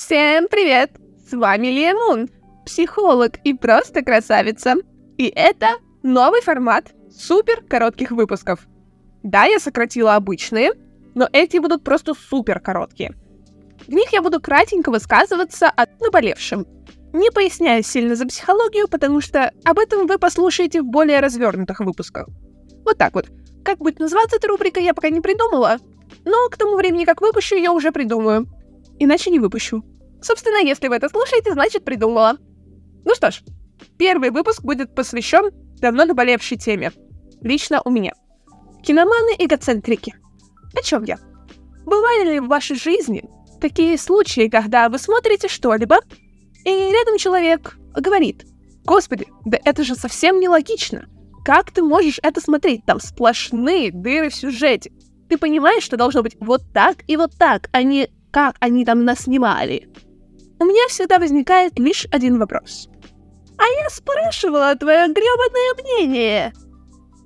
Всем привет! С вами Лия Мун, психолог и просто красавица. И это новый формат супер коротких выпусков. Да, я сократила обычные, но эти будут просто супер короткие. В них я буду кратенько высказываться о наболевшем, не поясняя сильно за психологию, потому что об этом вы послушаете в более развернутых выпусках. Вот так вот. Как будет называться эта рубрика, я пока не придумала, но к тому времени, как выпущу, я уже придумаю иначе не выпущу. Собственно, если вы это слушаете, значит придумала. Ну что ж, первый выпуск будет посвящен давно наболевшей теме. Лично у меня. Киноманы-эгоцентрики. О чем я? Бывали ли в вашей жизни такие случаи, когда вы смотрите что-либо, и рядом человек говорит, «Господи, да это же совсем нелогично. Как ты можешь это смотреть? Там сплошные дыры в сюжете. Ты понимаешь, что должно быть вот так и вот так, а не как они там нас снимали. У меня всегда возникает лишь один вопрос. А я спрашивала твое гребаное мнение.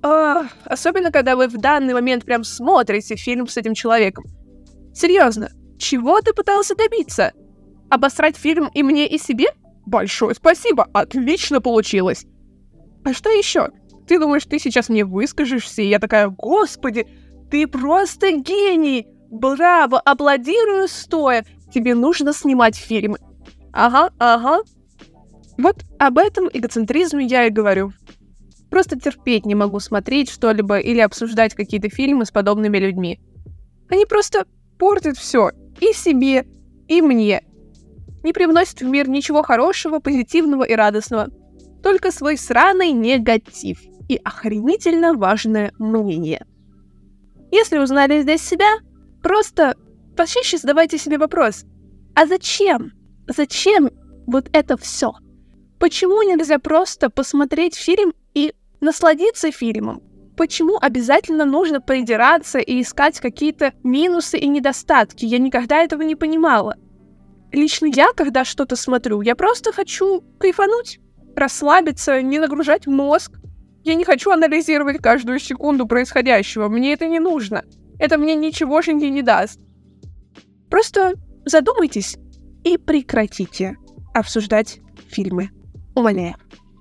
О, особенно, когда вы в данный момент прям смотрите фильм с этим человеком. Серьезно, чего ты пытался добиться? Обосрать фильм и мне, и себе? Большое спасибо, отлично получилось. А что еще? Ты думаешь, ты сейчас мне выскажешься, и я такая, господи, ты просто гений! Браво, аплодирую стоя. Тебе нужно снимать фильмы. Ага, ага. Вот об этом эгоцентризме я и говорю. Просто терпеть не могу смотреть что-либо или обсуждать какие-то фильмы с подобными людьми. Они просто портят все. И себе, и мне. Не привносят в мир ничего хорошего, позитивного и радостного. Только свой сраный негатив и охренительно важное мнение. Если узнали здесь себя, Просто почаще задавайте себе вопрос, а зачем? Зачем вот это все? Почему нельзя просто посмотреть фильм и насладиться фильмом? Почему обязательно нужно придираться и искать какие-то минусы и недостатки? Я никогда этого не понимала. Лично я, когда что-то смотрю, я просто хочу кайфануть, расслабиться, не нагружать мозг. Я не хочу анализировать каждую секунду происходящего, мне это не нужно это мне ничегошеньки не даст. Просто задумайтесь и прекратите обсуждать фильмы. Умоляю.